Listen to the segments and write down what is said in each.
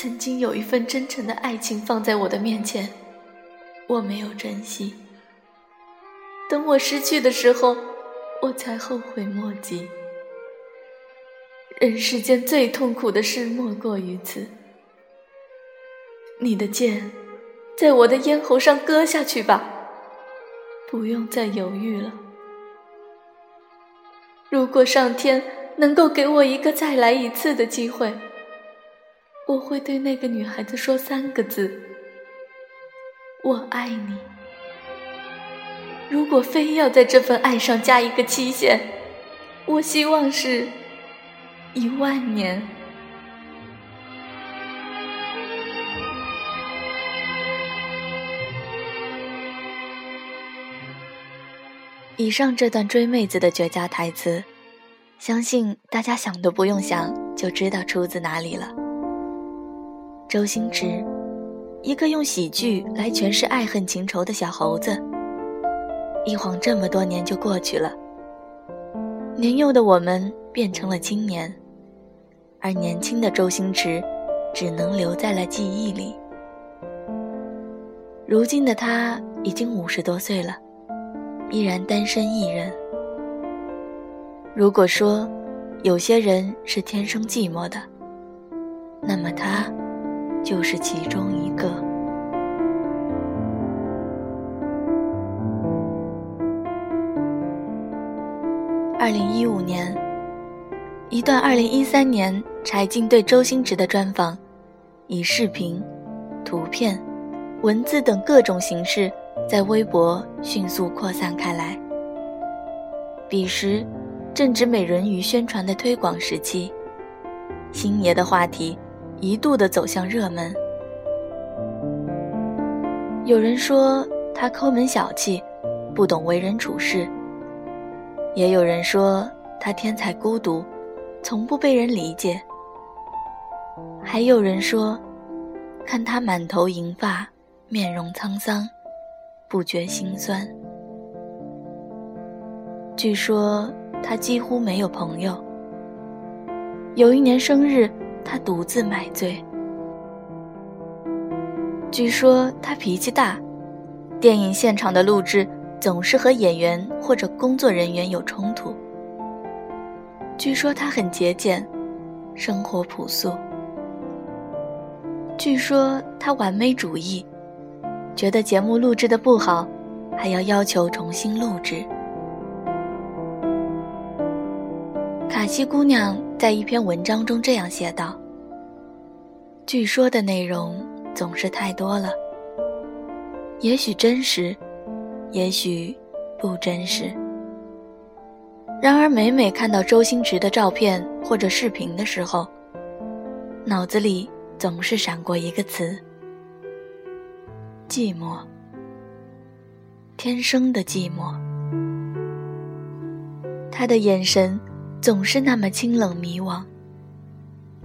曾经有一份真诚的爱情放在我的面前，我没有珍惜。等我失去的时候，我才后悔莫及。人世间最痛苦的事莫过于此。你的剑，在我的咽喉上割下去吧，不用再犹豫了。如果上天能够给我一个再来一次的机会，我会对那个女孩子说三个字：我爱你。如果非要在这份爱上加一个期限，我希望是一万年。以上这段追妹子的绝佳台词，相信大家想都不用想就知道出自哪里了。周星驰，一个用喜剧来诠释爱恨情仇的小猴子。一晃这么多年就过去了，年幼的我们变成了青年，而年轻的周星驰只能留在了记忆里。如今的他已经五十多岁了，依然单身一人。如果说有些人是天生寂寞的，那么他就是其中一个。二零一五年，一段二零一三年柴静对周星驰的专访，以视频、图片、文字等各种形式在微博迅速扩散开来。彼时正值美人鱼宣传的推广时期，星爷的话题一度的走向热门。有人说他抠门小气，不懂为人处事。也有人说他天才孤独，从不被人理解。还有人说，看他满头银发，面容沧桑，不觉心酸。据说他几乎没有朋友。有一年生日，他独自买醉。据说他脾气大，电影现场的录制。总是和演员或者工作人员有冲突。据说他很节俭，生活朴素。据说他完美主义，觉得节目录制的不好，还要要求重新录制。卡西姑娘在一篇文章中这样写道：“据说的内容总是太多了，也许真实。”也许不真实。然而，每每看到周星驰的照片或者视频的时候，脑子里总是闪过一个词：寂寞。天生的寂寞。他的眼神总是那么清冷迷惘，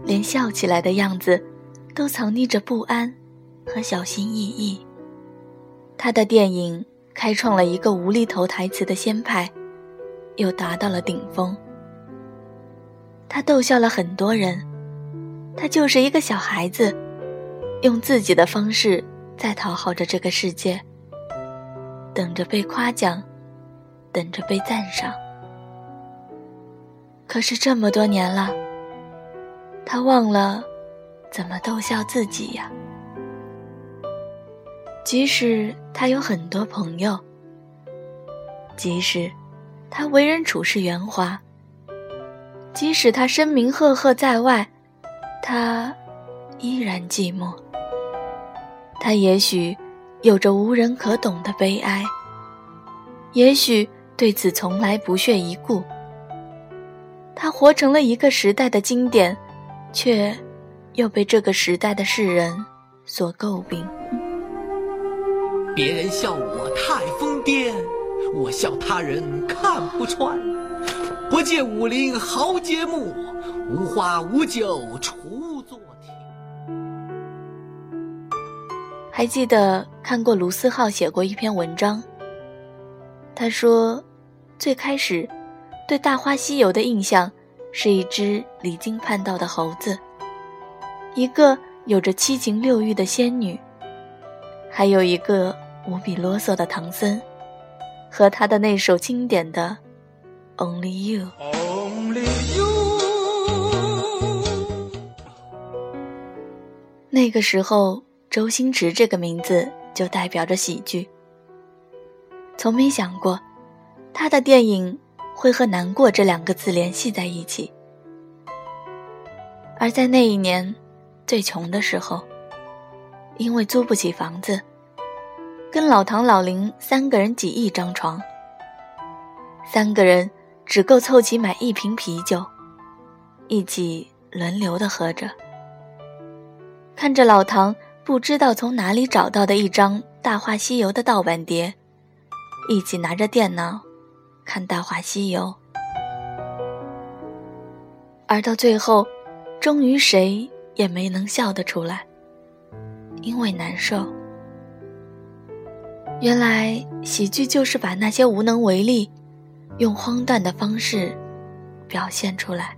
连笑起来的样子都藏匿着不安和小心翼翼。他的电影。开创了一个无厘头台词的先派，又达到了顶峰。他逗笑了很多人，他就是一个小孩子，用自己的方式在讨好着这个世界，等着被夸奖，等着被赞赏。可是这么多年了，他忘了怎么逗笑自己呀。即使他有很多朋友，即使他为人处事圆滑，即使他声名赫赫在外，他依然寂寞。他也许有着无人可懂的悲哀，也许对此从来不屑一顾。他活成了一个时代的经典，却又被这个时代的世人所诟病。别人笑我太疯癫，我笑他人看不穿。不见武林豪杰墓，无花无酒锄作田。还记得看过卢思浩写过一篇文章，他说，最开始对《大话西游》的印象是一只离经叛道的猴子，一个有着七情六欲的仙女，还有一个无比啰嗦的唐僧，和他的那首经典的《Only You》。那个时候，周星驰这个名字就代表着喜剧。从没想过，他的电影会和“难过”这两个字联系在一起。而在那一年，最穷的时候，因为租不起房子，跟老唐、老林三个人挤一张床，三个人只够凑齐买一瓶啤酒，一起轮流的喝着。看着老唐不知道从哪里找到的一张《大话西游》的盗版碟，一起拿着电脑看《大话西游》，而到最后，终于谁也没能笑得出来，因为难受。原来喜剧就是把那些无能为力，用荒诞的方式表现出来。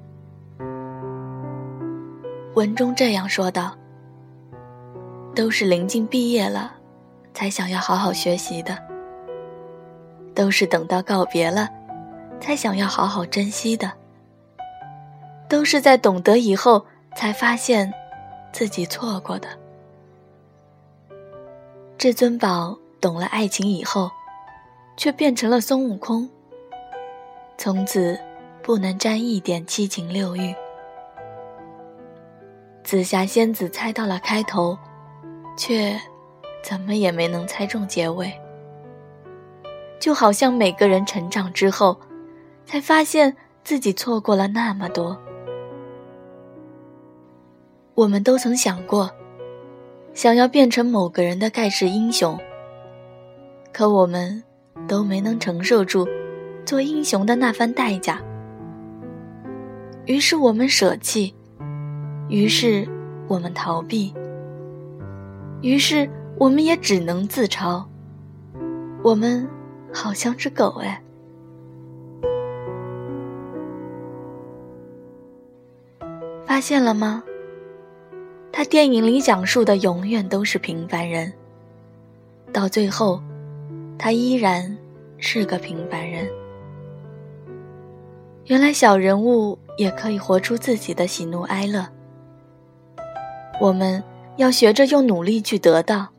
文中这样说道。都是临近毕业了，才想要好好学习的；都是等到告别了，才想要好好珍惜的；都是在懂得以后，才发现自己错过的。至尊宝懂了爱情以后，却变成了孙悟空，从此不能沾一点七情六欲。紫霞仙子猜到了开头。却怎么也没能猜中结尾，就好像每个人成长之后，才发现自己错过了那么多。我们都曾想过，想要变成某个人的盖世英雄，可我们都没能承受住做英雄的那番代价。于是我们舍弃，于是我们逃避。于是，我们也只能自嘲。我们好像只狗哎。发现了吗？他电影里讲述的永远都是平凡人。到最后，他依然是个平凡人。原来小人物也可以活出自己的喜怒哀乐。我们。要学着用努力去得到，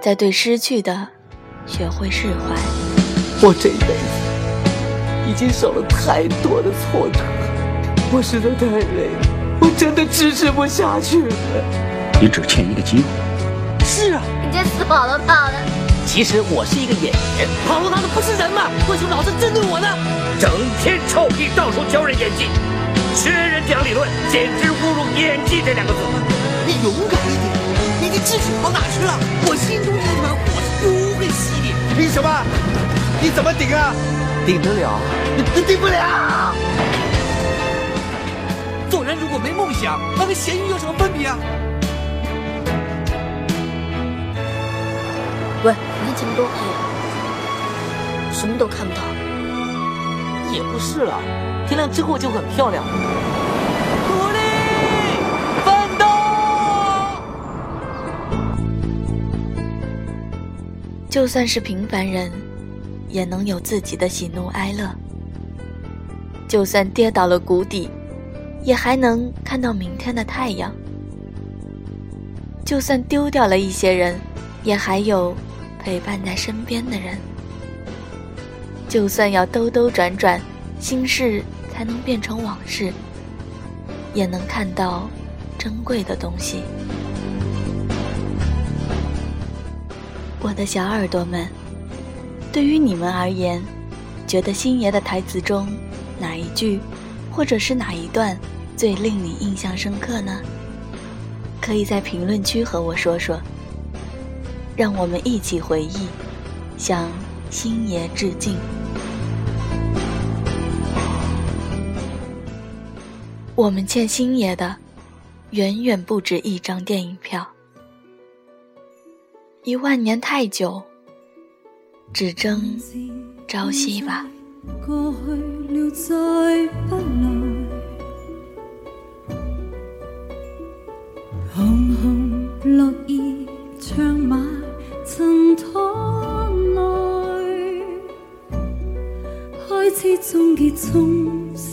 在对失去的学会释怀。我这一辈子已经受了太多的挫折，我实在太累了，我真的支持不下去了。你只欠一个机会。是啊，你这死跑了跑的。其实我是一个演员，跑龙套的不是人吗？为什么老是针对我呢？整天臭屁，到处教人演技，学人讲理论，简直侮辱演技这两个字。你勇敢一点！你的志气跑哪去了？怎么顶啊？顶得了？你顶不了！做人如果没梦想，那跟咸鱼有什么分别啊？喂，你看前面多黑，什么都看不到。也不是了，天亮之后就很漂亮。努力奋斗就算是平凡人，也能有自己的喜怒哀乐。就算跌倒了谷底，也还能看到明天的太阳。就算丢掉了一些人，也还有陪伴在身边的人。就算要兜兜转转，心事才能变成往事，也能看到珍贵的东西。我的小耳朵们，对于你们而言，觉得星爷的台词中哪一句，或者是哪一段最令你印象深刻呢？可以在评论区和我说说，让我们一起回忆，向星爷致敬。我们欠星爷的，远远不止一张电影票。一万年太久，只争朝夕吧。过去了再不来，红红落叶长埋尘汤内，开始终结，终是。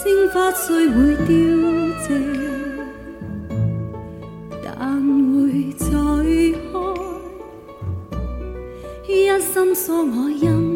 鲜花虽会凋谢，但会再开。一心锁我音。